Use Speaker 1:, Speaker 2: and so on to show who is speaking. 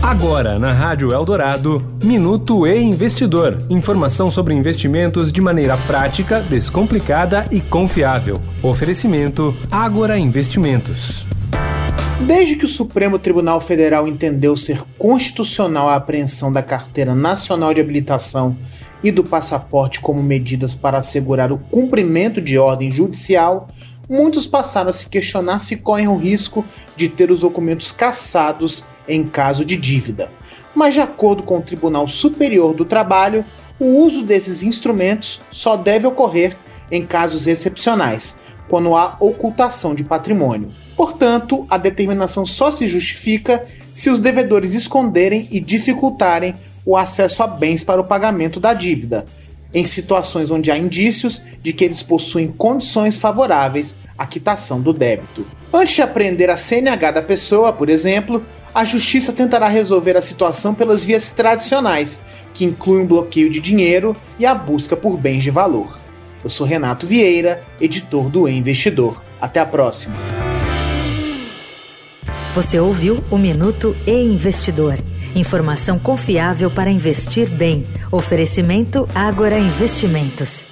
Speaker 1: Agora, na Rádio Eldorado, Minuto e Investidor. Informação sobre investimentos de maneira prática, descomplicada e confiável. Oferecimento Agora Investimentos.
Speaker 2: Desde que o Supremo Tribunal Federal entendeu ser constitucional a apreensão da Carteira Nacional de Habilitação e do passaporte como medidas para assegurar o cumprimento de ordem judicial, muitos passaram a se questionar se correm o risco de ter os documentos cassados em caso de dívida. Mas, de acordo com o Tribunal Superior do Trabalho, o uso desses instrumentos só deve ocorrer em casos excepcionais, quando há ocultação de patrimônio. Portanto, a determinação só se justifica se os devedores esconderem e dificultarem o acesso a bens para o pagamento da dívida, em situações onde há indícios de que eles possuem condições favoráveis à quitação do débito. Antes de apreender a CNH da pessoa, por exemplo, a justiça tentará resolver a situação pelas vias tradicionais, que incluem o bloqueio de dinheiro e a busca por bens de valor. Eu sou Renato Vieira, editor do e Investidor. Até a próxima.
Speaker 3: Você ouviu o Minuto e Investidor. Informação confiável para investir bem. Oferecimento Agora Investimentos.